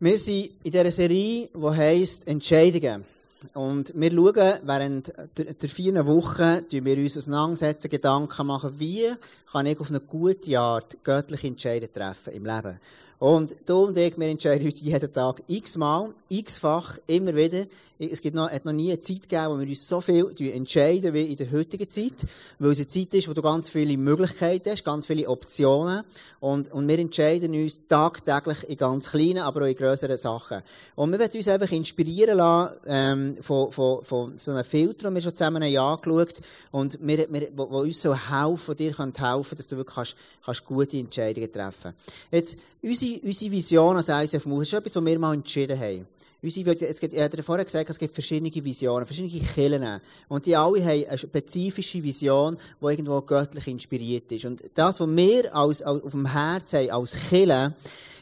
Wir sind in dieser Serie, die heisst Entscheidungen. Und wir schauen während der vier Wochen, wir uns auseinandersetzen, Gedanken machen, wie kann ich auf eine gute Art göttliche Entscheidungen treffen im Leben. Und du und ich, wir entscheiden uns jeden Tag x-mal, x-fach, immer wieder. Es gibt noch, hat noch nie eine Zeit gegeben, wo wir uns so viel entscheiden wie in der heutigen Zeit. Weil es eine Zeit ist, wo du ganz viele Möglichkeiten hast, ganz viele Optionen. Und, und wir entscheiden uns tagtäglich in ganz kleinen, aber auch in grösseren Sachen. Und wir werden uns einfach inspirieren lassen, ähm, von, von, von so einem Filter, den wir schon zusammen angeschaut Und wir, wir, wo, wo uns so helfen, dir helfen dass du wirklich kannst, kannst gute Entscheidungen treffen. Jetzt, unsere unsere, unsere Vision als ICF Move, ist etwas, was wir mal entschieden haben. Unsere, es gibt, ich habe vorher gesagt, es gibt verschiedene Visionen, verschiedene Kirchen. Und die alle haben eine spezifische Vision, die irgendwo göttlich inspiriert ist. Und das, was wir als, als, auf dem Herz haben, als Kirche,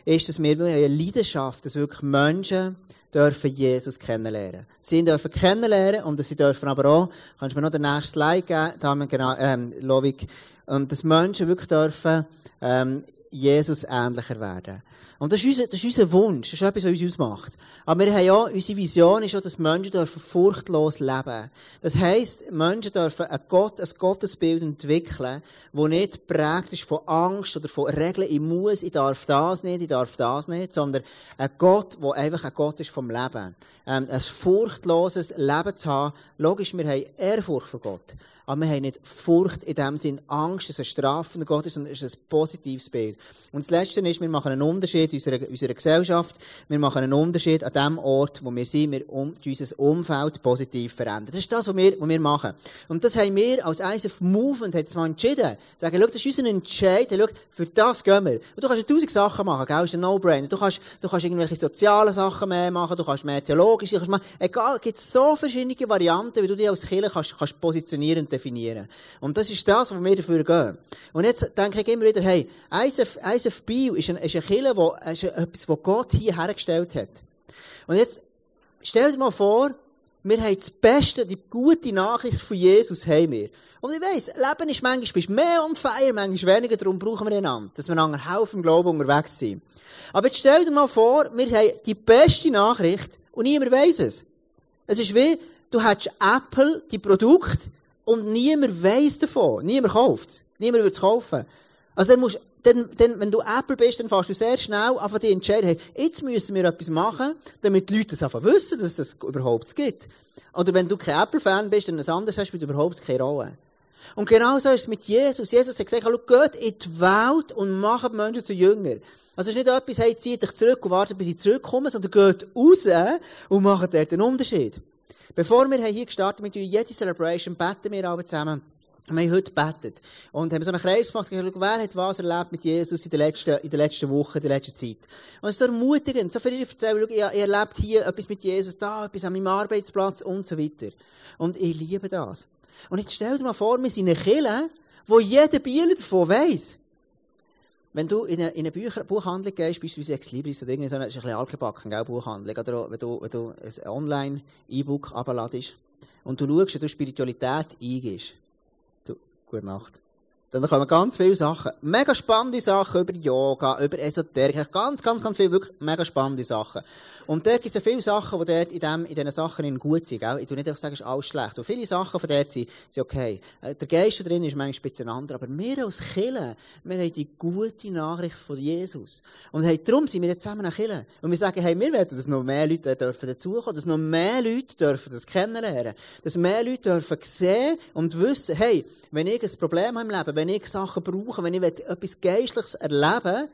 ist, dass wir eine Leidenschaft, dass wirklich Menschen dürfen Jesus kennenlernen. Sie dürfen kennenlernen und sie dürfen aber auch, kannst du mir noch den nächsten Slide geben, da haben wir genau, ähm, Lovik, und dass Menschen wirklich dürfen, ähm, Jesus ähnlicher werden. Und das ist, unser, das ist unser Wunsch, das ist etwas, was uns ausmacht. Aber wir haben ja, unsere Vision ist auch, dass Menschen dürfen furchtlos leben. Das heisst, Menschen dürfen ein, Gott, ein Gottesbild entwickeln, das nicht prägt ist von Angst oder von Regeln, ich muss, ich darf das nicht, ich darf das nicht, sondern ein Gott, der einfach ein Gott ist vom Leben. Ähm, ein furchtloses Leben zu haben. Logisch, wir haben Ehrfurcht vor Gott. Aber wir haben nicht Furcht in dem Sinn, Angst, dass ein strafender Gott ist, sondern es ist ein positives Bild. Und das Letzte ist, wir machen einen Unterschied in unserer, unserer Gesellschaft. Wir machen einen Unterschied an dem Ort, wo wir sind. Wir um, unser Umfeld positiv verändern. Das ist das, was wir, was wir machen. Und das haben wir als ISF Movement jetzt mal entschieden. Sagen, das ist unser Entscheid. Schau, für das gehen wir. Und du kannst tausend Sachen machen, gell? Das ist ein No-Brainer. Du kannst, du kannst irgendwelche sozialen Sachen mehr machen, du kannst mehr theologische, du kannst machen. Egal, gibt so verschiedene Varianten, wie du dich als Kirche kannst, kannst positionieren definieren. Und das ist das, wo wir dafür gehen. Und jetzt denke ich immer wieder, hey, ISF, ISF Bio ist, ein, ist eine Kirche, wo, ist etwas, was Gott hier hergestellt hat. Und jetzt, stell dir mal vor, wir haben das Beste, die gute Nachricht von Jesus haben wir. Und ich weiss, Leben ist manchmal bist mehr und feier, manchmal weniger, darum brauchen wir einander, dass wir einander helfen im Glauben unterwegs sind. Aber jetzt stell dir mal vor, wir haben die beste Nachricht und niemand weiss es. Es ist wie, du hättest Apple, die Produkte, und niemand weiss davon. Niemand kauft. Niemand wird es kaufen. Also dann musst, dann, dann, wenn du Apple bist, dann fährst du sehr schnell einfach die entscheiden, hey, jetzt müssen wir etwas machen, damit die Leute es einfach wissen, dass es überhaupt gibt. Oder wenn du kein Apple-Fan bist, dann ein anderes hast, spielt überhaupt keine Rolle. Und genau so ist es mit Jesus. Jesus hat gesagt, hallo, geht in die Welt und macht die Menschen zu Jünger. Also es ist nicht etwas, hey, zieht dich zurück und wartet, bis sie zurückkommen, sondern geht raus und macht dort einen Unterschied. Bevor wir hier gestartet mit jede Celebration, beten wir alle zusammen. Wir haben heute gebetet. Und haben so einen Kreis gemacht gesagt, wer hat was erlebt mit Jesus in der letzten, in der letzten Woche, in der letzten Zeit. Und es ist so ermutigend. So viele erzählen, schau, ihr, ihr erlebt hier etwas mit Jesus, da, etwas an meinem Arbeitsplatz und so weiter. Und ich liebe das. Und jetzt stell dir mal vor, wir sind eine Kille, wo jeder Bieler davon weiss. Wenn du in eine, in eine Bücher, Buchhandlung gehst, beispielsweise Ex Libris oder irgendwie so eine, ist ein bisschen altgebacken, gell, Buchhandlung, oder wenn du, wenn du ein Online-E-Book abladest und du schaust, wie du Spiritualität eingehst. Du, gute Nacht. Dann kommen ganz viele Sachen. Mega spannende Sachen über Yoga, über Esoterik. Ganz, ganz, ganz viele wirklich mega spannende Sachen. Und dort gibt es ja viele Sachen, die dort in, dem, in diesen Sachen gut sind. Gell? Ich will nicht einfach sagen, es ist alles schlecht. Und viele Sachen von dort sind, sind okay. Äh, der Geist drin ist manchmal ein bisschen anderer. Aber wir als Kille, wir haben die gute Nachricht von Jesus. Und hey, darum sind wir jetzt zusammen nach Kille. Und wir sagen, hey, wir werden, dass noch mehr Leute dürfen dazukommen, dass noch mehr Leute dürfen das kennenlernen. Dass mehr Leute dürfen sehen und wissen, hey, wenn ich ein Problem habe im Leben, wenn ich Sachen brauche, wenn ich etwas Geistliches erleben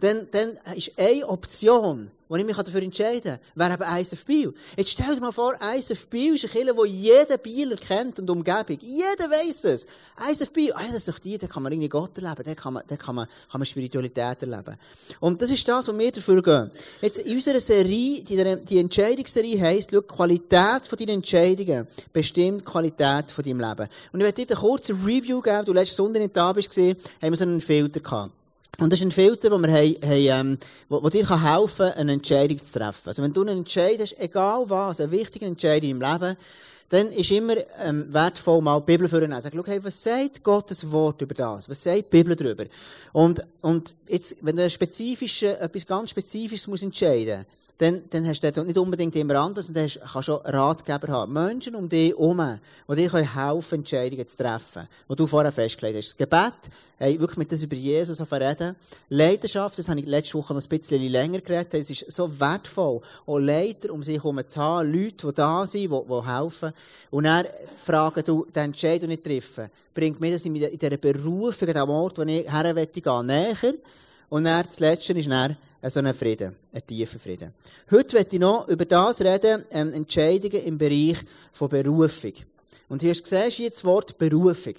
dann, dann ist eine Option, wo ich mich dafür entscheiden kann, wäre eben ISF Biel. Jetzt stell dir mal vor, ISF Biel ist eine Kirche, die jeder Bieler kennt und Umgebung. Jeder weiss das. ISF Biel, ah, das ist doch die, da kann man irgendwie Gott erleben, da kann man, da kann man, kann man Spiritualität erleben. Und das ist das, was wir dafür gehen. Jetzt in unserer Serie, die, die Entscheidungsserie heisst, schau, die Qualität von deinen Entscheidungen bestimmt die Qualität von deinem Leben. Und ich werde dir eine kurze Review geben. Du letztes Sonntag nicht da bist, haben wir so einen Filter gehabt. Und das ist ein Filter, wo wir haben, haben ähm, wo, wo dir helfen kann, eine Entscheidung zu treffen. Also wenn du einen Entscheid hast, egal was, eine wichtige Entscheidung im Leben, dann ist immer ähm, wertvoll, mal die Bibel vorzunehmen. Schau, hey, was sagt Gottes Wort über das? Was sagt die Bibel darüber? Und, und jetzt, wenn du spezifische, etwas ganz Spezifisches musst entscheiden dann, dann hast du dort nicht unbedingt immer anders, dann hast, kannst du auch Ratgeber haben. Menschen um dich herum, die dir helfen Entscheidungen zu treffen, die du vorher festgelegt hast. Das Gebet, hey, wirklich mit das über Jesus reden. Leidenschaft, das habe ich letzte Woche noch ein bisschen länger geredet, es ist so wertvoll, auch Leiter um sich herum zu haben, Leute, die da sind, die, die helfen. Und dann fragen, du, den Entscheidung nicht treffen, bringt mir das in dieser Berufung, an dem Ort, wo ich her gehen, näher. Und dann, das Letzte ist dann, so einen Frieden, einen tiefen Frieden. Heute möchte ich noch über das reden, ähm, Entscheidungen im Bereich von Berufung. Und hier siehst du jetzt das Wort Berufung.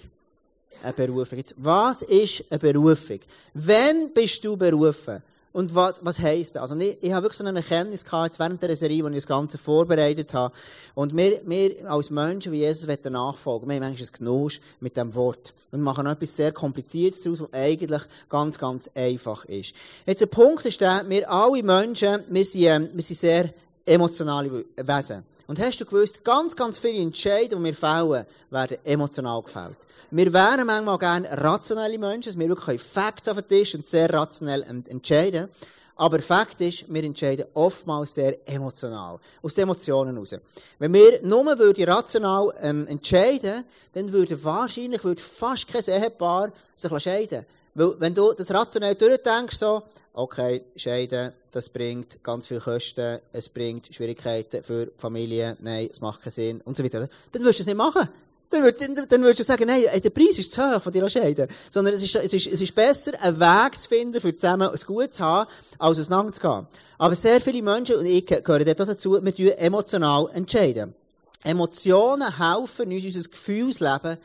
Eine Berufung. Jetzt, was ist eine Berufung? Wann bist du berufen? Und was, was heisst das? Also, ich, ich habe wirklich so eine Erkenntnis gehabt, jetzt während der Serie, wo ich das Ganze vorbereitet habe. Und wir, wir als Menschen, wie Jesus nachfolgen, wir haben manchmal ein Genusch mit dem Wort. Und machen etwas sehr Kompliziertes daraus, was eigentlich ganz, ganz einfach ist. Jetzt, der Punkt ist der, wir alle Menschen, wir sind, ähm, wir sind sehr emotionale Wesen. Und hast du gewusst, ganz, ganz viele Entscheidungen, die wir fällen, werden emotional gefällt. Wir wären manchmal gerne rationelle Menschen, dass wir wirklich Facts auf den Tisch und sehr rationell entscheiden. Aber Fakt ist, wir entscheiden oftmals sehr emotional. Aus den Emotionen heraus. Wenn wir nur rational ähm, entscheiden, dann würde wahrscheinlich würde fast kein Ehepaar sich scheiden Weil, wenn du das rationell durchdenkst, so, okay, scheiden, das bringt ganz viele Kosten, es bringt Schwierigkeiten für die Familie, nein, es macht keinen Sinn und so weiter. Dann würdest du es nicht machen. Dann, dann, würdest du sagen, nein, der Preis ist zu hoch von dir scheiden. Sondern es ist, es, ist, es ist besser, einen Weg zu finden, für zusammen ein Gut zu haben, als auseinanderzugehen. Aber sehr viele Menschen, und ich gehöre dazu, wir tun emotional entscheiden. Emotionen helfen uns, unser Gefühlsleben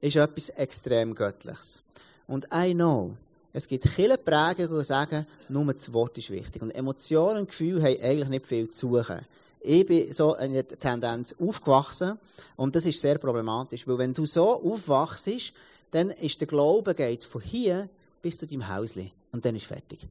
ist etwas extrem Göttliches. Und I know, es gibt viele Prägungen, die sagen, nur das Wort ist wichtig. Und Emotionen und Gefühle haben eigentlich nicht viel zu suchen. Ich bin so in der Tendenz aufgewachsen und das ist sehr problematisch, weil wenn du so aufwachst, dann ist der Glaube geht von hier bis zu deinem Häusli und dann ist fertig.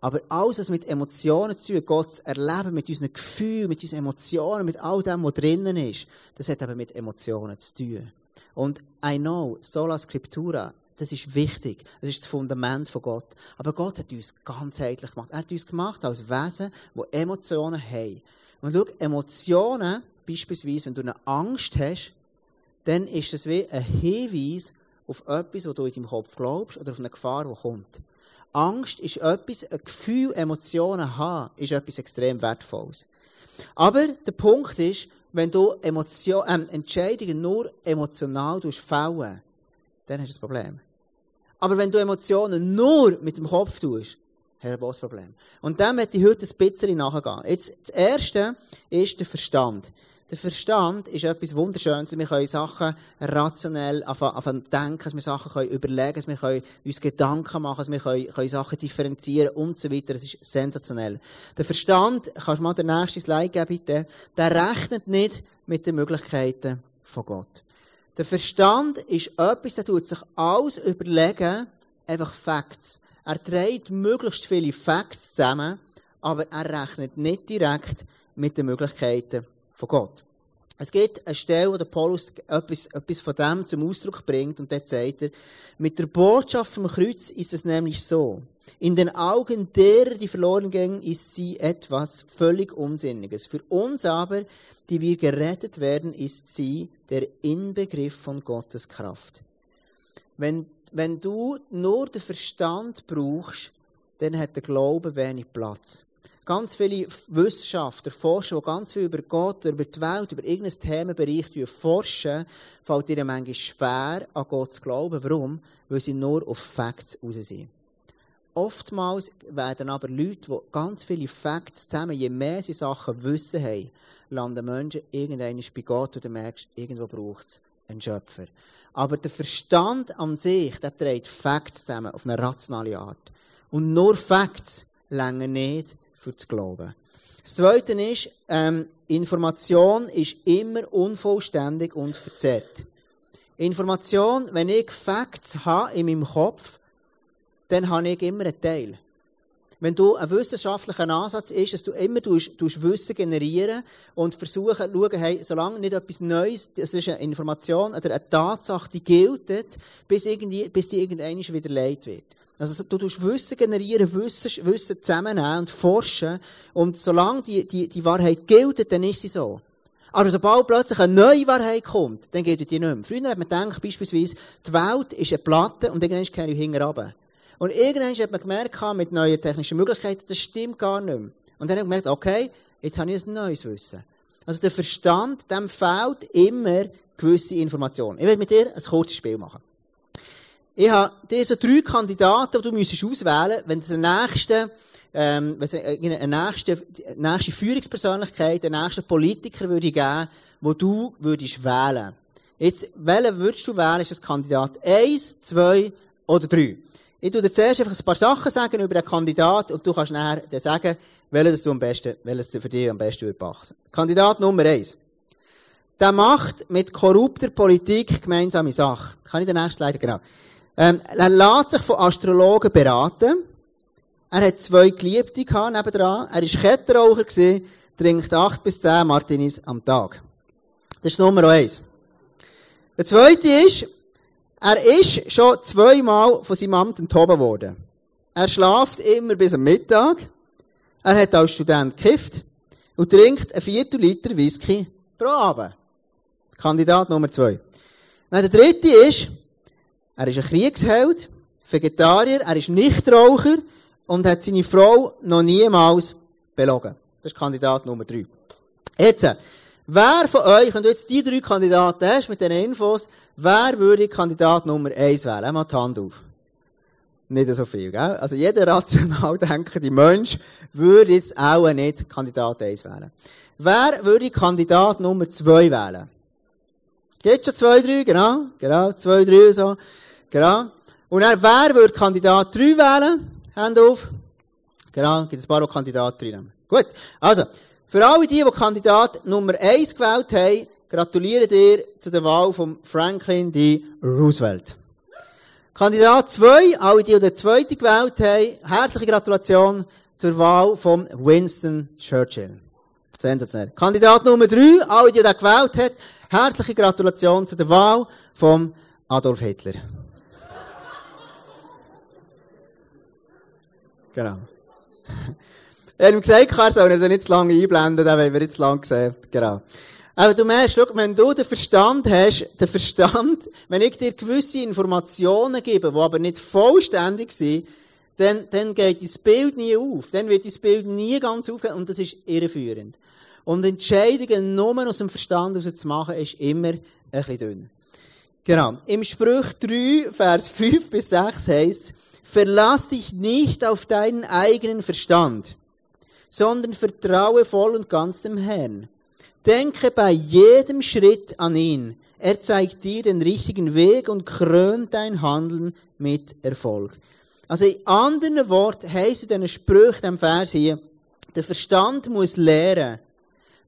Aber alles, was mit Emotionen zu tun, Gott zu erleben, mit unseren Gefühlen, mit unseren Emotionen, mit all dem, was drinnen ist, das hat eben mit Emotionen zu tun. Und I know, sola scriptura, das ist wichtig. Das ist das Fundament von Gott. Aber Gott hat uns ganzheitlich gemacht. Er hat uns gemacht als Wesen, die Emotionen haben. Und schau, Emotionen, beispielsweise, wenn du eine Angst hast, dann ist das wie ein Hinweis auf etwas, was du in deinem Kopf glaubst, oder auf eine Gefahr, die kommt. Angst ist etwas, ein Gefühl, Emotionen haben, ist etwas extrem Wertvolles. Aber der Punkt ist, wenn du Emotion, äh, Entscheidungen nur emotional fällen dann hast du ein Problem. Aber wenn du Emotionen nur mit dem Kopf tust, hast du ein großes Problem. Und dem möchte ich heute ein bisschen nachgehen. Jetzt, das erste ist der Verstand. Der Verstand ist etwas Wunderschönes. Wir können Sachen rationell anfangen denken, dass wir Sachen können überlegen, dass wir können uns Gedanken machen, dass wir können, können Sachen differenzieren und so weiter. Das ist sensationell. Der Verstand, kannst du mal den nächsten Slide geben, bitte, der rechnet nicht mit den Möglichkeiten von Gott. Der Verstand ist etwas, der tut sich alles überlegen, einfach Facts. Er trägt möglichst viele Facts zusammen, aber er rechnet nicht direkt mit den Möglichkeiten von Gott. Es gibt eine Stelle, wo der Paulus etwas, etwas von dem zum Ausdruck bringt und dort sagt er, mit der Botschaft vom Kreuz ist es nämlich so. In den Augen derer, die verloren gehen, ist sie etwas völlig Unsinniges. Für uns aber, die wir gerettet werden, ist sie der Inbegriff von Gottes Kraft. Wenn, wenn du nur den Verstand brauchst, dann hat der Glaube wenig Platz. Ganz viele Wissenschaftler, Forscher, die ganz viel über Gott, über die Welt, über irgendein Themenbereich forschen, fällt ihnen manchmal schwer, an Gott zu glauben. Warum? Weil sie nur auf Facts raus sind. Oftmals werden aber Leute, die ganz viele Facts zusammen, je mehr sie Sachen wissen haben, landen Menschen irgendwann bei Gott und du merkst, irgendwo braucht es einen Schöpfer. Aber der Verstand an sich, der trägt Facts zusammen auf eine rationale Art. Und nur Facts länger nicht für zu glauben. Das Zweite ist, ähm, Information ist immer unvollständig und verzerrt. Information, wenn ich Facts habe in meinem Kopf, dann habe ich immer einen Teil. wenn du einen wissenschaftlichen Ansatz ist, dass du immer tust, tust Wissen generieren und versuchen, schauen, hey, solange nicht etwas Neues, das ist eine Information oder eine Tatsache, die gilt, bis, irgendwie, bis die irgendwann wieder leid wird. Also, du tust Wissen generieren, Wissen, Wissen zusammennehmen und forschen. Und solange die, die, die Wahrheit gilt, dann ist sie so. Aber sobald plötzlich eine neue Wahrheit kommt, dann gilt die nicht mehr. Früher hat man gedacht, beispielsweise, die Welt ist eine Platte und irgendwann kehre ich hinten runter. Und irgendwann hat man gemerkt, mit neuen technischen Möglichkeiten, das stimmt gar nicht mehr. Und dann hat man gemerkt, okay, jetzt habe ich ein neues Wissen. Also der Verstand, dem fehlt immer gewisse Informationen. Ich will mit dir ein kurzes Spiel machen. Ich habe dir so drei Kandidaten, die du müsstest auswählen wenn es eine nächste, ähm, eine nächste, nächste Führungspersönlichkeit, einen nächsten Politiker würde geben, wo du würdest wählen. Jetzt, welchen würdest du wählen? Ist das Kandidat 1, 2 oder 3? Ich tu dir zuerst einfach ein paar Sachen sagen über den Kandidat und du kannst nachher dann sagen, welches du am besten, welches für dich am besten passen. Kandidat Nummer 1. Der macht mit korrupter Politik gemeinsame Sachen. Kann ich den nächsten Slide, genau. Ähm, er lässt sich von Astrologen beraten. Er hat zwei Geliebte gehabt, nebendran. Er war Kettenraucher trinkt acht bis zehn Martinis am Tag. Das ist Nummer eins. Der zweite ist, er ist schon zweimal von seinem Amt enthoben worden. Er schlaft immer bis am Mittag. Er hat als Student gekifft und trinkt ein Viertel Liter Whisky pro Abend. Kandidat Nummer zwei. Dann der dritte ist, er ist ein Kriegsheld, Vegetarier, er ist Nichtraucher und hat seine Frau noch niemals belogen. Das ist Kandidat Nummer drei. Jetzt, wer von euch, wenn du jetzt die drei Kandidaten hast mit diesen Infos, wer würde Kandidat Nummer eins wählen? Einmal die Hand auf. Nicht so viel, gell? Also jeder rational denkende Mensch würde jetzt auch nicht Kandidat 1 wählen. Wer würde Kandidat Nummer 2 wählen? Geht schon zwei, drei, genau, genau, zwei, drei, so. Genau. Und dann, wer würde Kandidat 3 wählen? Hand auf. Genau, gibt ein paar, die Kandidat 3 nehmen. Gut. Also, für alle die, die Kandidat Nummer 1 gewählt haben, gratuliere dir zu der Wahl von Franklin D. Roosevelt. Kandidat 2, alle die, die den zweiten gewählt haben, herzliche Gratulation zur Wahl von Winston Churchill. Sensationell. Kandidat Nummer 3, alle die, die den gewählt haben, herzliche Gratulation zu der Wahl von Adolf Hitler. Genau. Er hat ihm gesagt, er soll ihn nicht zu lange einblenden, den wollen wir jetzt lang sehen. Genau. Aber du merkst, schau, wenn du den Verstand hast, den Verstand, wenn ich dir gewisse Informationen gebe, die aber nicht vollständig sind, dann, dann geht das Bild nie auf. Dann wird das Bild nie ganz aufgehen und das ist irreführend. Und Entscheidungen nur aus dem Verstand heraus zu machen, ist immer ein bisschen dünn. Genau. Im Sprüch 3, Vers 5 bis 6 heißt Verlass dich nicht auf deinen eigenen Verstand, sondern vertraue voll und ganz dem Herrn. Denke bei jedem Schritt an ihn. Er zeigt dir den richtigen Weg und krönt dein Handeln mit Erfolg. Also in anderen Worten heisst in diesen Sprüchen, dem Vers hier, der Verstand muss lernen,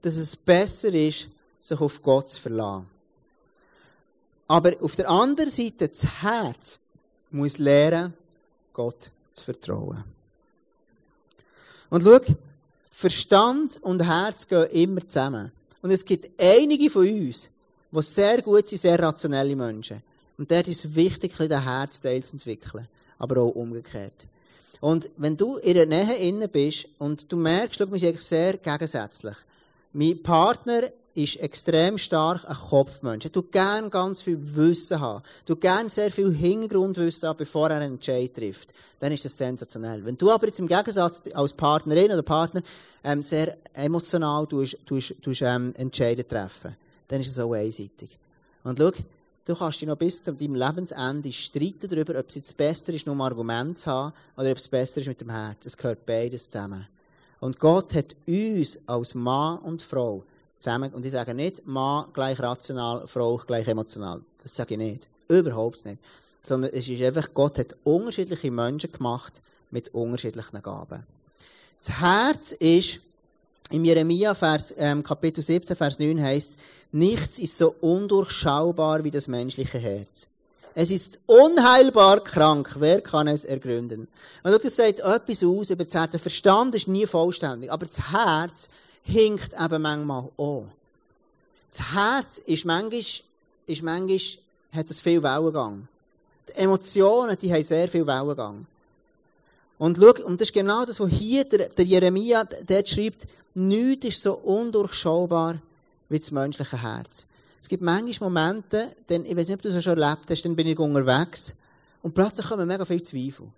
dass es besser ist, sich auf Gott zu verlassen. Aber auf der anderen Seite, das Herz muss lernen, Gott zu vertrauen. Und schau, Verstand und Herz gehen immer zusammen. Und es gibt einige von uns, die sehr gut sind, sehr rationelle Menschen. Und dort ist es wichtig, den Herzteil zu entwickeln. Aber auch umgekehrt. Und wenn du in der Nähe innen bist und du merkst, schau, wir sind eigentlich sehr gegensätzlich. Mein Partner ist extrem stark ein Kopfmensch. Er tut gern ganz viel Wissen haben. Du gern sehr viel Hintergrundwissen haben, bevor er einen Entscheid trifft. Dann ist das sensationell. Wenn du aber jetzt im Gegensatz als Partnerin oder Partner ähm, sehr emotional tust, tust, tust, ähm, Entscheide treffen, dann ist es auch einseitig. Und schau, du kannst dich noch bis zu deinem Lebensende streiten darüber, ob es jetzt besser ist, nur um Argumente zu haben, oder ob es besser ist mit dem Herz. Es gehört beides zusammen. Und Gott hat uns als Mann und Frau zusammen. Und ich sage nicht, Mann gleich rational, Frau gleich emotional. Das sage ich nicht. Überhaupt nicht. Sondern es ist einfach, Gott hat unterschiedliche Menschen gemacht mit unterschiedlichen Gaben. Das Herz ist, im Jeremia Vers, ähm, Kapitel 17, Vers 9 heißt nichts ist so undurchschaubar wie das menschliche Herz. Es ist unheilbar krank. Wer kann es ergründen? Und das sagt etwas aus über das Herz. Der Verstand ist nie vollständig. Aber das Herz hinkt eben manchmal auch. Das Herz ist manchmal, ist manchmal, hat es viel Wellengang. Die Emotionen, die haben sehr viel Wellengang. Und schau, und das ist genau das, was hier der, der Jeremia dort schreibt, nichts ist so undurchschaubar wie das menschliche Herz. Es gibt manchmal Momente, denn, ich weiß nicht, ob du das schon erlebt hast, dann bin ich unterwegs und plötzlich kommen mega viele Zweifel.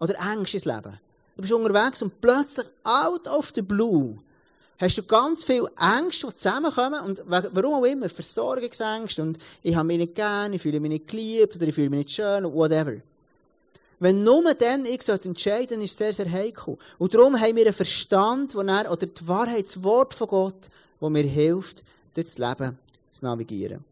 Oder Ängste ins Leben. Du bist unterwegs und plötzlich, out of the blue, hast du ganz viele Ängste, die zusammenkommen und warum auch immer, Versorgungsängste und ich habe mich nicht gern, ich fühle mich nicht geliebt oder ich fühle mich nicht schön oder whatever. Wenn nur dann ich entscheiden sollte, ist es sehr, sehr heikel. Und darum haben wir einen Verstand, wo er, oder die Wahrheit, das Wort von Gott, wo mir hilft, durch das Leben zu navigieren.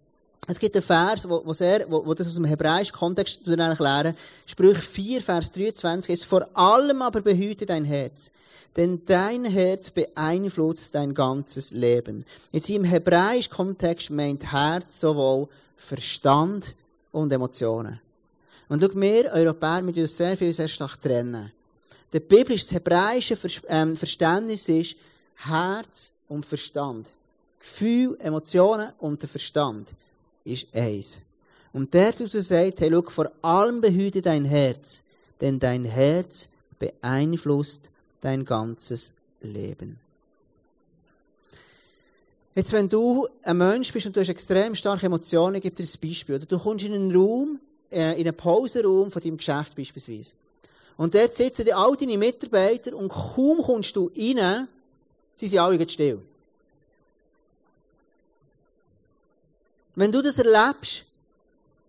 Es gibt einen Vers, wo, wo, sehr, wo, wo das aus dem hebräischen Kontext erklären Sprüche 4, Vers 23 ist, vor allem aber behüte dein Herz, denn dein Herz beeinflusst dein ganzes Leben. Jetzt im hebräischen Kontext meint Herz sowohl Verstand und Emotionen. Und schau, wir Europäer, wir das sehr viel, sehr stark trennen. Der biblische, hebräische ähm, Verständnis ist Herz und Verstand. Gefühl, Emotionen und der Verstand ist eins. Und der so sagt, hey, schau, vor allem behüte dein Herz, denn dein Herz beeinflusst dein ganzes Leben. Jetzt, wenn du ein Mensch bist und du hast extrem starke Emotionen, gib dir ein Beispiel. Oder du kommst in einen Raum, äh, in einen Pausenraum von deinem Geschäft beispielsweise. Und dort sitzen all deine Mitarbeiter und kaum kommst du rein, sie sind alle still. Wenn du das erlebst,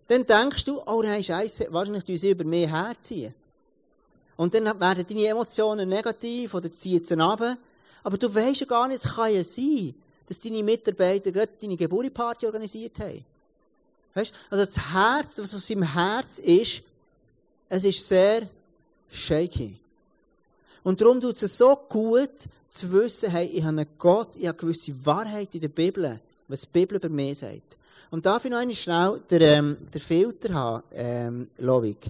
dann denkst du, oh nein, Scheiße, wahrscheinlich tun sie über mich herziehen. Und dann werden deine Emotionen negativ oder ziehen sie ab. Aber du weißt ja gar nicht, es kann ja sein, dass deine Mitarbeiter gerade deine Geburtstagsparty organisiert haben. Weißt? Also das Herz, was aus seinem Herz ist, es ist sehr shaky. Und darum tut es so gut, zu wissen, hey, ich habe einen Gott, ich habe gewisse Wahrheit in der Bibel, was die Bibel über mich sagt. Und darf ich noch einmal schnell den, ähm, den Filter haben, ähm, Lovik?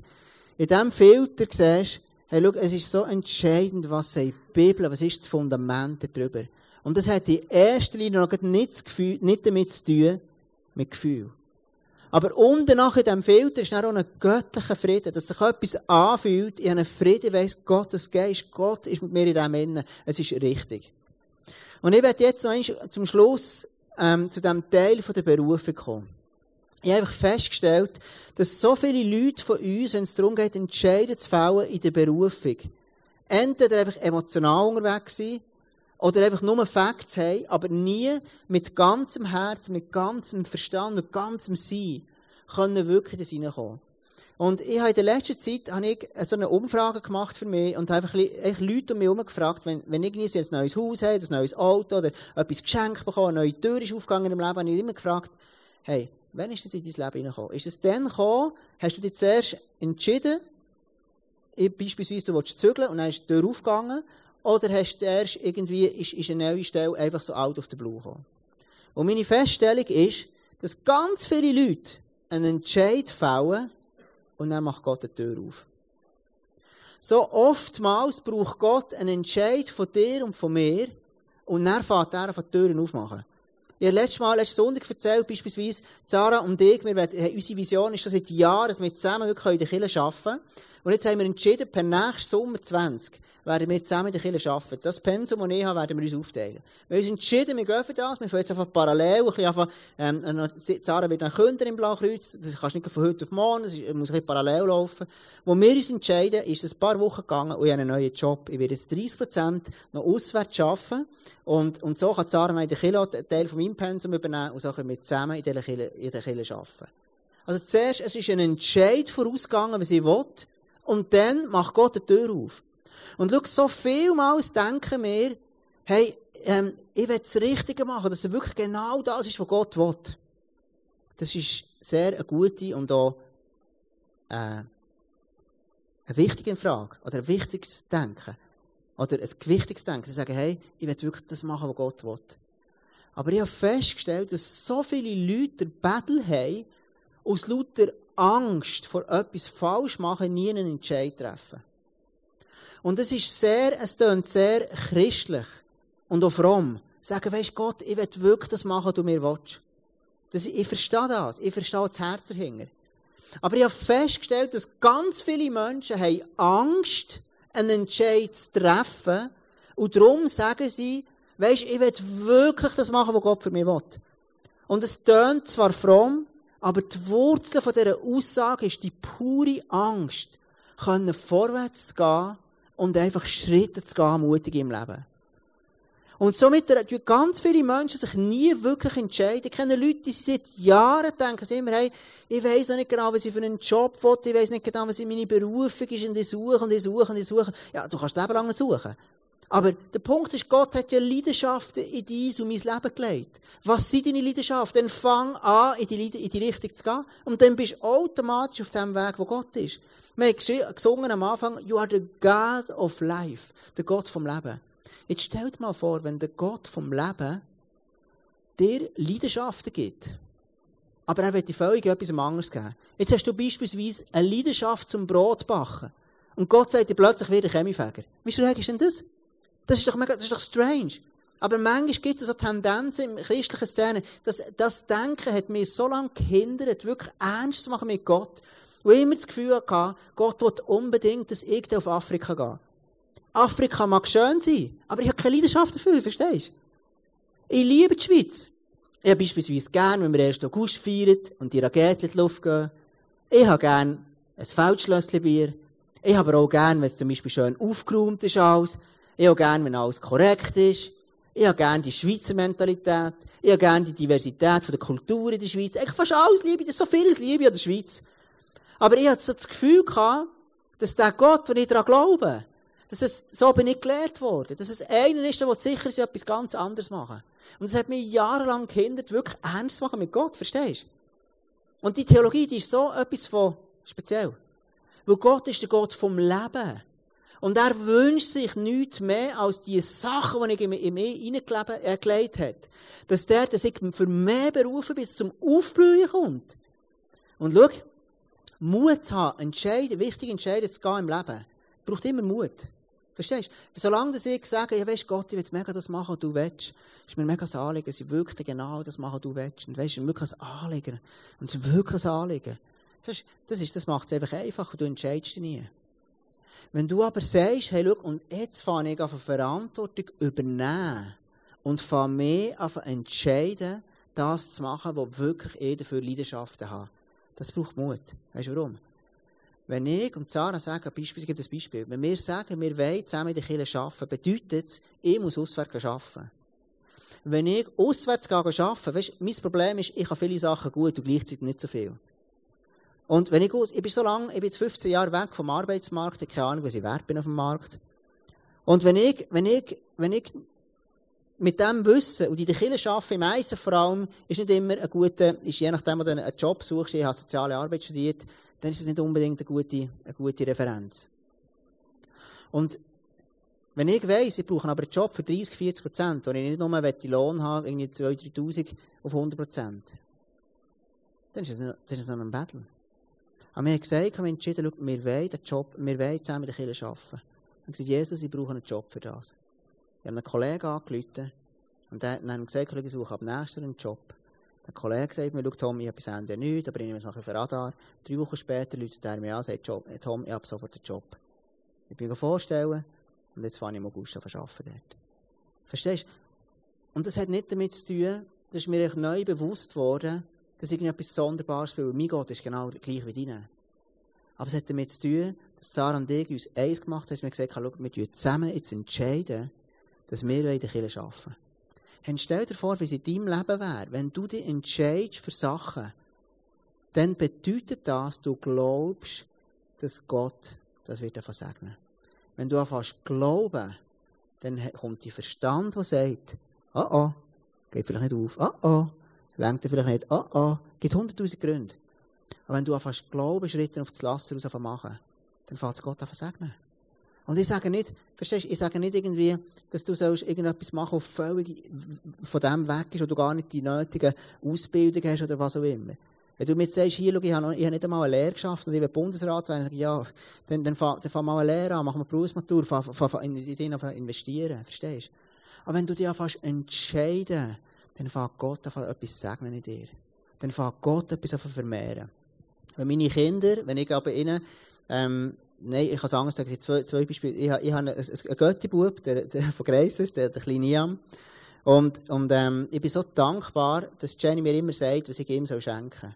In diesem Filter siehst hey, schau, es ist so entscheidend, was sagt die Bibel, was ist das Fundament darüber. Und das hat in erster Linie noch nicht, das Gefühl, nicht damit zu tun, mit Gefühl. Aber unten nach in diesem Filter ist dann auch ein göttlicher Frieden, dass sich etwas anfühlt, habe einen Frieden, weiss, Gottes Geist, Gott ist mit mir in diesem Innen. Es ist richtig. Und ich werde jetzt noch einmal zum Schluss ähm, zu diesem Teil der Berufung kommen. Ich habe einfach festgestellt, dass so viele Leute von uns, wenn es darum geht, Entscheidungen zu fällen in der Berufung, entweder einfach emotional unterwegs sind oder einfach nur Facts haben, aber nie mit ganzem Herz, mit ganzem Verstand und ganzem Sein können wirklich das reinkommen. Und ich habe in der letzten Zeit habe ich so eine Umfrage gemacht für mich und habe einfach Leute um mich herum gefragt, wenn, wenn ich ein neues Haus habe, ein neues Auto oder etwas geschenkt bekomme, eine neue Tür ist aufgegangen im Leben, habe ich immer gefragt, hey, wann ist das in dein Leben hineingekommen? Ist es dann gekommen, hast du dich zuerst entschieden, beispielsweise du willst zügeln und dann ist die Tür aufgegangen, oder hast du zuerst irgendwie, ist, ist eine neue Stelle einfach so out of the blue gekommen? Und meine Feststellung ist, dass ganz viele Leute einen Entscheid fällen, und dann macht Gott die Tür auf. So oftmals braucht Gott einen Entscheid von dir und von mir und dann fährt er von die Türen aufmachen. Ich habe letztes Mal, letzten Sonntag erzählt, beispielsweise, Sarah und ich, wir, unsere Vision ist schon seit Jahren, dass wir zusammen wirklich in der Kirche arbeiten. Und jetzt haben wir entschieden, per nächsten Sommer 20 werden wir zusammen in der Kirche arbeiten. Das Pensum, das ich habe, werden wir uns aufteilen. Wir haben uns entschieden, wir gehen für das. Wir fangen jetzt einfach parallel, ein bisschen einfach, ähm, Zara wird dann Künder im Blaukreuz. Das kannst du nicht von heute auf morgen, das muss ein bisschen parallel laufen. Wo wir uns entscheiden, ist es ein paar Wochen gegangen und ich habe einen neuen Job. Ich werde jetzt 30% noch auswärts arbeiten. Und, und so kann Zara in der Kirche einen Teil von meinem Pensum übernehmen und so können wir zusammen in der Kirche, in der Kirche arbeiten. Also zuerst, es ist ein Entscheid vorausgegangen, was ich will. Und dann macht Gott die Tür auf. Und schau, so vielmals denken wir, hey, ähm, ich will das Richtige machen, dass es wirklich genau das ist, was Gott will. Das ist sehr eine gute und auch äh, eine wichtige Frage oder ein wichtiges Denken. Oder ein gewichtiges Denken. Sie sagen, hey, ich will wirklich das machen, was Gott will. Aber ich habe festgestellt, dass so viele Leute Battle haben, aus lauter Angst vor etwas falsch machen, nie einen Entscheid treffen. Und es ist sehr, es tönt sehr christlich und auch fromm. Sagen, weisst Gott, ich will wirklich das machen, was du mir willst. Das, ich verstehe das. Ich verstehe das Herz dahinter. Aber ich habe festgestellt, dass ganz viele Menschen haben Angst, einen Entscheid zu treffen. Und darum sagen sie, weisst, ich will wirklich das machen, was Gott für mich will. Und es tönt zwar fromm, aber die Wurzel von dieser Aussage ist die pure Angst, können vorwärts zu gehen und einfach Schritte zu gehen, mutig im Leben. Und somit tun ganz viele Menschen sich nie wirklich entscheiden. Ich kenne Leute, die seit Jahren denken, sie immer, hey, ich weiss noch nicht genau, was ich für einen Job will, ich weiss nicht genau, was meine Berufung ist, und ich suche, und ich suche, und ich suche. Ja, du kannst Leben lang suchen. Aber der Punkt ist, Gott hat ja Leidenschaften in dein und mein Leben gelegt. Was sind deine Leidenschaften? Dann fang an, in die, in die Richtung zu gehen. Und dann bist du automatisch auf dem Weg, wo Gott ist. Wir haben gesungen am Anfang, you are the God of life. Der Gott vom Leben. Jetzt stell dir mal vor, wenn der Gott vom Leben dir Leidenschaften gibt. Aber er wird dir völlig etwas anderes geben. Jetzt hast du beispielsweise eine Leidenschaft zum Brotbacken. Und Gott sagt dir plötzlich wieder Chemiefäger. Wie schräg ist denn das? Das ist doch mega, das ist doch strange. Aber manchmal gibt es so Tendenzen in christlichen Szenen, dass das Denken hat mich so lange gehindert, wirklich ernst zu machen mit Gott. Und ich immer das Gefühl hatte, Gott will unbedingt, dass ich auf Afrika gehe. Afrika mag schön sein, aber ich habe keine Leidenschaft dafür, verstehst du? Ich liebe die Schweiz. Ich habe beispielsweise gern, wenn wir 1. August feiern und die Raketen in die Luft gehen. Ich habe gern ein Feldschlösschen-Bier. Ich habe aber auch gern, wenn es zum Beispiel schön aufgeräumt ist alles. Ich habe gern, wenn alles korrekt ist. Ich habe gern die Schweizer Mentalität. Ich habe gern die Diversität der Kultur in der Schweiz. Ich fast alles liebe, ist so vieles liebe an der Schweiz. Aber ich hatte so das Gefühl gehabt, dass der Gott, wenn ich daran glaube, dass es, so bin ich gelehrt worden, dass es einer ist, der sicher ist, etwas ganz anderes machen. Und das hat mich jahrelang gehindert, wirklich ernst zu machen mit Gott, verstehst du? Und die Theologie, die ist so etwas von speziell. Weil Gott ist der Gott vom Leben. Und er wünscht sich nichts mehr als die Sachen, die ich ihm hineingelegt hat. Dass der, dass ich für mehr berufen bin, zum Aufblühen kommt. Und schau, Mut zu haben, entscheiden, wichtige Entscheidungen zu gehen im Leben, braucht immer Mut. Verstehst? Solange ich sage, ja, weisst Gott, ich will mega das machen, was du willst, ist mir mega ein Anliegen, dass ich wirklich genau das machen, was du willst. Und ist wirklich ein Anliegen. Und es ist wirklich ein Anliegen. Verstehst? Das, ist, das macht es einfach einfach, du entscheidest dich nie. Wenn du aber sagst, hey, schau, und jetzt fange ich an, Verantwortung übernehmen und fange mehr an, entscheiden, das zu machen, was wirklich ich dafür Leidenschaften habe. Das braucht Mut. Weißt du warum? Wenn ich und Sarah sagen, Beispiel, ich gebe das Beispiel, wenn wir sagen, wir wollen zusammen in der Kirche arbeiten, bedeutet es, ich muss auswärts arbeiten. Wenn ich auswärts arbeiten, weißt du, mein Problem ist, ich habe viele Sachen gut und gleichzeitig nicht so viel. Und wenn ich aus, ich bin so lange, ich bin jetzt 15 Jahre weg vom Arbeitsmarkt, ich habe keine Ahnung, was ich wert bin auf dem Markt. Und wenn ich, wenn ich, wenn ich mit dem Wissen und in der Kirche arbeite, im Eisen vor allem, ist nicht immer ein guter, ist je nachdem, wo du einen Job suchst, ich habe soziale Arbeit studiert, dann ist es nicht unbedingt eine gute, eine gute Referenz. Und wenn ich weiss, ich brauche aber einen Job für 30, 40 Prozent, wo ich nicht nur den Lohn habe, irgendwie 2.000, 3.000 auf 100 Prozent, dann ist es noch ein Battle. Aber wir haben gesagt, haben entschieden, wir wollen den Job, wir wollen zusammen mit der Kirche arbeiten. Wir gesagt, Jesus, ich brauche einen Job für das. Ich habe einen Kollegen angerufen und der, wir gesagt, ich suche ab nächster einen Job. Der Kollege sagt mir, schau Tom, ich habe bis Ende nichts, aber ich nehme es nachher für Radar. Drei Wochen später läutet er mir an und sagt, Tom, ich habe sofort einen Job. Ich bin mir vorstellen und jetzt fange ich im August an arbeiten dort. Verstehst du? Und das hat nicht damit zu tun, das ist mir neu bewusst worden, dass irgendetwas Sonderbares will. Mein Gott ist genau gleich wie deine. Aber es hat damit zu tun, dass Sarah und ich uns eins gemacht haben, dass wir gesagt haben, wir entscheiden zusammen jetzt entscheiden, dass wir in der Kirche arbeiten. Und stell dir vor, wie es in deinem Leben wäre, wenn du dich entscheidest für Sachen, dann bedeutet das, du glaubst, dass Gott das wird davon segnen. Wenn du anfängst glauben, dann kommt die Verstand, der sagt, oh oh, geht vielleicht nicht auf, oh oh, lenkt er vielleicht nicht, oh oh, gibt hunderttausend Gründe. Aber wenn du anfängst glauben, Schritte auf das Laster raus machen, dann fällt Gott an segnen. Und ich sage nicht, verstehst du, ich sage nicht irgendwie, dass du sollst irgendetwas machen, was völlig von dem weg ist, wo du gar nicht die nötige Ausbildung hast oder was auch immer. Wenn du mir sagst, hier, schau, ich habe, noch, ich habe nicht einmal eine Lehre geschafft und ich will Bundesrat werden, dann sage ich, ja, dann, dann, fang, dann fang mal eine Lehre an, mach mal Berufsmatur, fang, fang, fang in, in dich investieren, verstehst du? Aber wenn du dich anfängst entscheiden, dann fängt Gott an etwas segnen in dir. Dann fängt Gott etwas an vermehren. Meine Kinder, wenn ich aber ihnen, ähm, nein, ich kann es anders sagen, zwei, zwei Beispiele. Ich, ich habe einen, der, der von Greisers, der, der kleine Iam. Und, und ähm, ich bin so dankbar, dass Jenny mir immer sagt, was ich ihm schenken soll.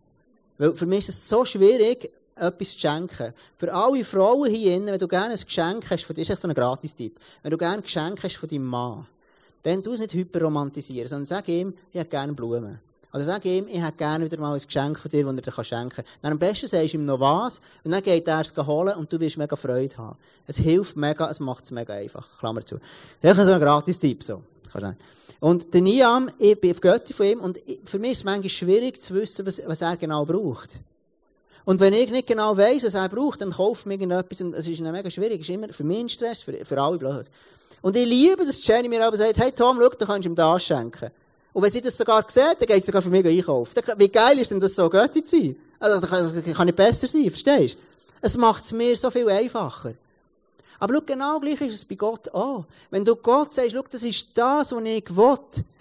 Weil für mich ist es so schwierig, etwas zu schenken. Für alle Frauen hier wenn du gerne ein Geschenk hast, von, ist so ein Gratis-Tipp, wenn du gerne ein Geschenk hast von deinem Mann, dann tu es nicht hyperromantisieren, sondern sag ihm, ich hätte gerne Blumen. Oder sag ihm, ich hätte gerne wieder mal ein Geschenk von dir, das er dir schenken kann. Dann am besten sagst du ihm noch was, und dann geht er es holen, und du wirst mega Freude haben. Es hilft mega, es macht es mega einfach. Klammer zu. Das ist so ein Gratis-Tipp, so. Und der Niam, ich bin auf Götti von ihm, und für mich ist es manchmal schwierig zu wissen, was, was er genau braucht. Und wenn ich nicht genau weiss, was er braucht, dann kauft mir irgendetwas, und es ist mega schwierig, es ist immer für mich ein Stress, für, für alle blöd. Und ich liebe, dass Jenny mir aber sagt, hey Tom, schau, du kannst ihm das schenken. Und wenn sie das sogar sieht, dann geht sie sogar für mich einkaufen. Wie geil ist denn das so, Götti zu sein? Also, das kann nicht besser sein, verstehst du? Es macht es mir so viel einfacher. Aber schau, genau gleich ist es bei Gott auch. Wenn du Gott sagst, schau, das ist das, was ich will,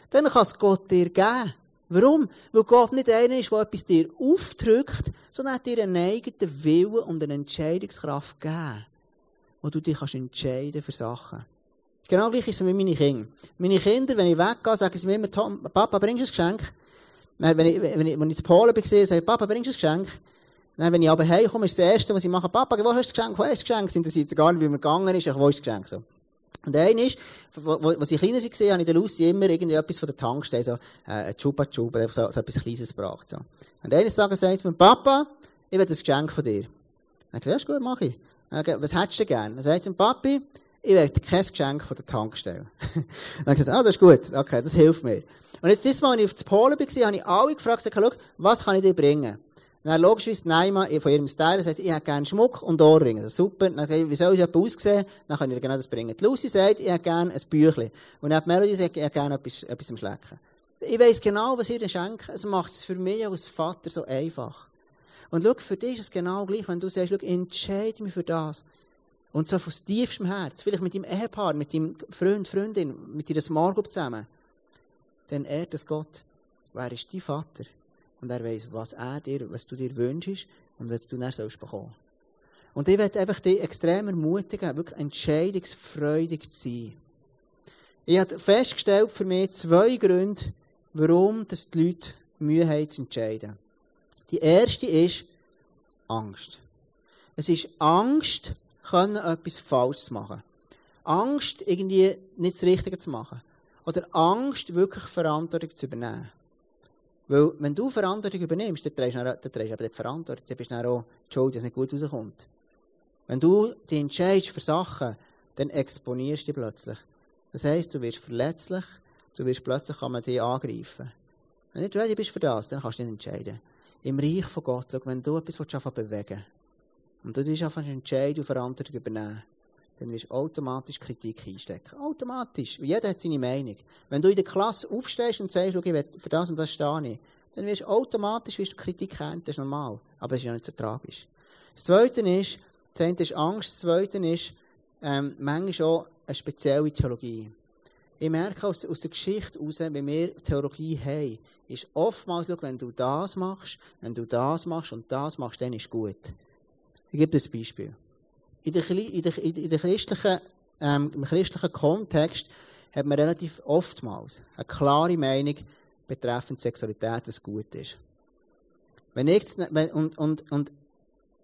dann kann es Gott dir geben. Warum? Weil Gott nicht einer ist, der etwas dir aufdrückt, sondern hat dir einen eigenen Willen und eine Entscheidungskraft gegeben, wo du dich entscheiden kannst für Sachen. Genau gleich ist es mit meinen Kindern. Meine Kinder, wenn ich weggehe, sagen sie mir immer, Papa, bringst du ein Geschenk? Wenn ich, wenn ich, wenn ich in Polen war, sage ich, Papa, bringst du ein Geschenk? Dann, wenn ich aber heimkomme, ist das Erste, was ich mache, Papa, wo hast du das Geschenk? Wo hast du das Geschenk? Sind das jetzt gar nicht, wie man gegangen ist, wo ist das Geschenk? So. Und ein ist, wo, wo sie kleiner waren, habe ich der Lucy immer irgendwie etwas von der Tankstelle, so, äh, Chupa Chupa, so, so etwas Kleines gebracht, so. Und eines Tages sagt mir, Papa, ich will ein Geschenk von dir. Dann sage ich, ja, ist gut, mach ich. Dann, was hättest du gern? Dann sagt sie, Papi, ich will kein Geschenk von der Tankstelle. dann habe ich gesagt, ah, das ist gut, okay, das hilft mir. Und jetzt, dieses Mal, als ich auf Polen war, habe ich alle gefragt, gesagt, was kann ich dir bringen? dann logischerweise Neima von ihrem Style sagt, ich hätte gerne Schmuck und Ohrringe. Das ist super. Dann sage ich, wie soll es aussehen? Dann kann ich ihr genau das bringen. Die Lucy sagt, ich hätte gerne ein Büchlein. Und dann hat Melody sagt, ich hätte gerne etwas, etwas zum Schlecken. Ich weiss genau, was ihr schenkt. Es macht es für mich als Vater so einfach. Und schau, für dich ist es genau gleich, wenn du sagst, schau, entscheide mich für das. Und so aus tiefstem Herz, vielleicht mit deinem Ehepaar, mit deinem Freund, Freundin, mit deiner Smart zusammen, dann ehrt es Gott. Wer ist dein Vater? Und er weiß, was er dir, was du dir wünschst und was du dann sollst bekommen. Und ich werde einfach dich extrem ermutigen, wirklich entscheidungsfreudig zu sein. Ich habe festgestellt für mich zwei Gründe, warum das die Leute Mühe haben zu entscheiden. Die erste ist Angst. Es ist Angst, können etwas falsch machen. Angst, irgendwie nicht das Richtige zu machen. Oder Angst, wirklich Verantwortung zu übernehmen. Weil, wenn du Verantwortung übernimmst, dann trägst du, dann trägst du aber die Verantwortung. Dann bist du dann auch die Schuld, dass es nicht gut rauskommt. Wenn du dich entscheidest für Sachen, dann exponierst du dich plötzlich. Das heisst, du wirst verletzlich, du wirst plötzlich kann man dich angreifen. Wenn du nicht ready bist für das, dann kannst du dich entscheiden. Im Reich von Gott, schau, wenn du etwas willst, bewegen und du dich einfach entscheiden und Verantwortung übernehmen, dann wirst du automatisch Kritik einstecken. Automatisch. Und jeder hat seine Meinung. Wenn du in der Klasse aufstehst und sagst, okay, für das und das stehe ich, dann wirst du automatisch wirst du Kritik haben. Das ist normal. Aber es ist ja nicht so tragisch. Das Zweite ist, das eine ist Angst, das Zweite ist, ähm, manchmal auch eine spezielle Theologie. Ich merke aus, aus der Geschichte heraus, wenn wir Theologie haben, ist oftmals, schau, wenn du das machst, wenn du das machst und das machst, dann ist gut. Ich gebe ein Beispiel. In der, in der, in der christlichen, ähm, im christlichen Kontext hat man relativ oftmals eine klare Meinung betreffend Sexualität, was gut ist. Wenn ich, wenn, und, und, und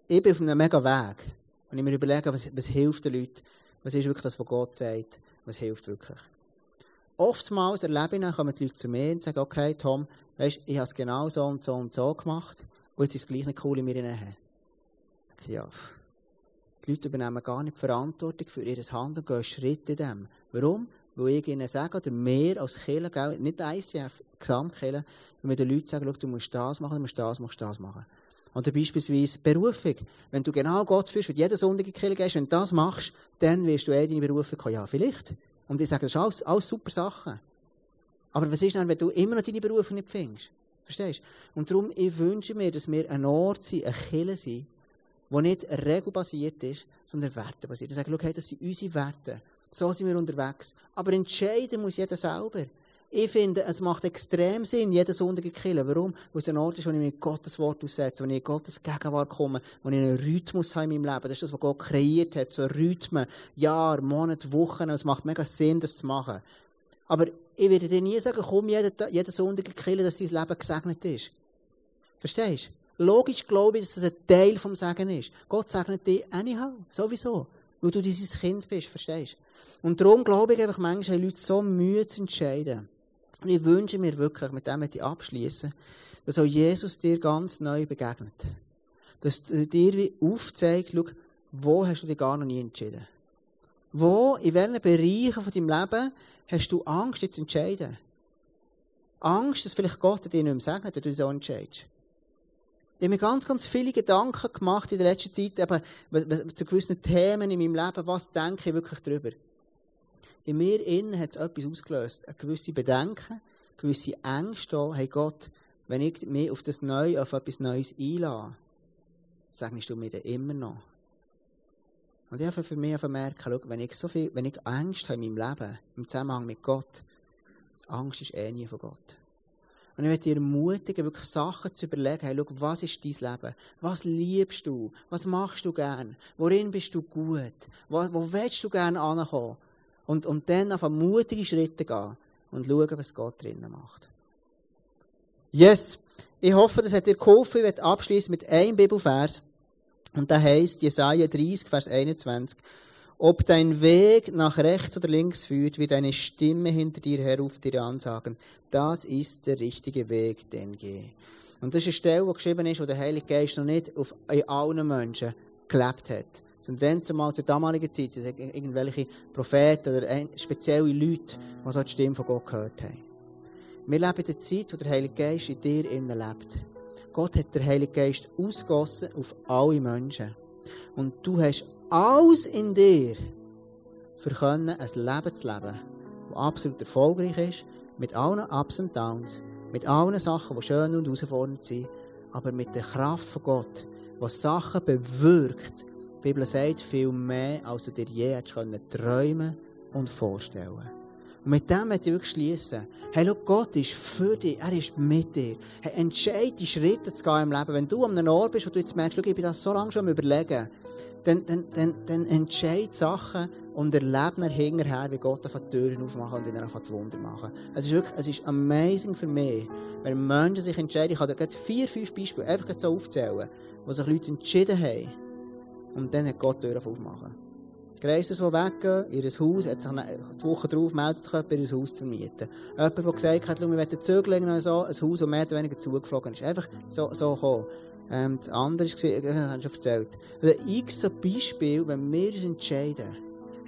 ich bin auf einem mega Weg. Und ich mir überlege, was, was hilft den Leuten, was ist wirklich das, was Gott sagt, was hilft wirklich. Oftmals erlebe ich dann, kommen die Leute zu mir und sagen, okay, Tom, weißt, ich habe es genau so und so und so gemacht, und jetzt ist es gleich nicht cool in mir hinein. Ja, die Leute übernehmen gar nicht die Verantwortung für ihr Handeln, gehen Schritte in dem. Warum? Weil ich ihnen sage, oder mehr als Kirche, nicht ICF, Gesamtkirche, wenn wir den Leuten sagen, du musst das machen, du musst das, musst das machen. Oder beispielsweise Berufung. Wenn du genau Gott führst, wenn du jeden Sonntag in die Kirche gehst, wenn du das machst, dann wirst du eh deine Berufung kommen. Ja, vielleicht. Und ich sage, das sind alles, alles super Sachen. Aber was ist dann, wenn du immer noch deine Berufung nicht findest? Verstehst du? Und darum, ich wünsche mir, dass wir ein Ort sind, ein Kille sind, der nicht regelbasiert ist, sondern wertebasiert. Und sagen, schau, hey, das sind unsere Werte. So sind wir unterwegs. Aber entscheiden muss jeder selber. Ich finde, es macht extrem Sinn, jeden Sonntag zu killen. Warum? Weil es ein Ort ist, wo ich mich Gottes Wort aussetze, wo ich in Gottes Gegenwart komme, wo ich einen Rhythmus habe in meinem Leben. Das ist das, was Gott kreiert hat. So Rhythmen, Jahr, Monat, Wochen. Es macht mega Sinn, das zu machen. Aber ich werde dir nie sagen, komm jeden, jeden Sonntag killen, dass dein Leben gesegnet ist. Verstehst du? Logisch glaube ich, dass das ein Teil vom Segen ist. Gott segnet dich anyhow. Sowieso. Weil du dieses Kind bist. Verstehst du? Und darum glaube ich einfach, manchmal haben Leute so Mühe zu entscheiden. Und ich wünsche mir wirklich, mit dem ich abschließen, dass auch Jesus dir ganz neu begegnet. Dass dir wie aufzeigt, schau, wo hast du dich gar noch nie entschieden? Wo, in welchen Bereichen von deinem Leben hast du Angst, jetzt zu entscheiden? Angst, dass vielleicht Gott dir nicht mehr segnet, wenn du so entscheidest. Ich habe mir ganz, ganz viele Gedanken gemacht in der letzten Zeit, eben, zu gewissen Themen in meinem Leben. Was denke ich wirklich darüber? in mir innen hat es etwas ausgelöst. Eine gewisse Bedenken, gewisse Ängste. Hey Gott, wenn ich mich auf das Neue, auf etwas Neues einlasse, sagst du mir dann immer noch. Und ich habe für mich merken, schau, wenn ich so viel, wenn ich Angst habe in meinem Leben, im Zusammenhang mit Gott, Angst ist eh nie von Gott. Und ich möchte dir ermutigen, wirklich Sachen zu überlegen. Hey, schau, was ist dein Leben? Was liebst du? Was machst du gern? Worin bist du gut? Wo, wo willst du gern ankommen? Und, und dann auf mutige Schritte gehen und schauen, was Gott drinnen macht. Yes! Ich hoffe, das hat dir geholfen. Ich werde abschließen mit einem Bibelvers. Und der heißt Jesaja 30, Vers 21. Ob dein Weg nach rechts oder links führt, wird eine Stimme hinter dir her auf dir ansagen. Das ist der richtige Weg, den geh. Und das ist eine Stelle, die geschrieben ist, wo der Heilige Geist noch nicht auf allen Menschen gelebt hat. Sondern dann zumal zur damaligen Zeit, sind irgendwelche Propheten oder spezielle Leute, die so die Stimme von Gott gehört haben. Wir leben in der Zeit, wo der Heilige Geist in dir innen lebt. Gott hat den Heiligen Geist ausgossen auf alle Menschen. Und du hast alles in dir, für ein Leben zu leben, das absolut erfolgreich ist, mit allen Ups und Downs, mit allen Sachen, die schön und herausfordernd sind, aber mit der Kraft von Gott, die Sachen bewirkt, die Bibel sagt viel mehr, als du dir je hättest können träumen und vorstellen. Und mit dem möchte ich wirklich schließen. Hey, schau, Gott ist für dich. Er ist mit dir. Hey, entscheide die Schritte zu gehen im Leben. Wenn du an einem Ort bist, wo du jetzt merkst, schau, ich bin das so lange schon am überlegen, dann, dann, dann, dann entscheide Sachen und erlebe mir hinterher, wie Gott die Türen aufmachen und ihn einfach Wunder machen. Es ist wirklich, es ist amazing für mich, wenn Menschen sich entscheiden, ich kann dir vier, fünf Beispiele einfach so aufzählen, wo sich Leute entschieden haben, und dann hat Gott die Tür aufmachen. Greises, die weggehen, ihr Haus, hat sich die Woche darauf meldet sich jemand, ihr Haus zu vermieten. Jemand, der gesagt hat, wir wollen zügeln so, ein Haus, das mehr oder weniger zugeflogen ist. Einfach so, so gekommen. Ähm, das andere ist, äh, habe ich schon erzählt. Also, x so Beispiel, wenn wir uns entscheiden,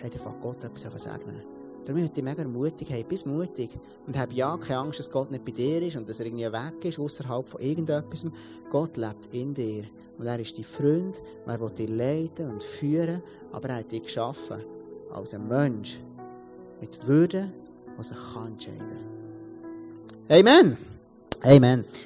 hat einfach Gott etwas zu segnen. Darum möchte ich mega mutig, hey, bist mutig. Und hab ja keine Angst, dass Gott nicht bei dir ist und dass er irgendwie weg ist, außerhalb von irgendetwas. Gott lebt in dir. Und er ist dein Freund, er will dich leiten und führen, aber er hat dich geschaffen als ein Mensch mit Würde, kann entscheiden kann. Amen. Amen.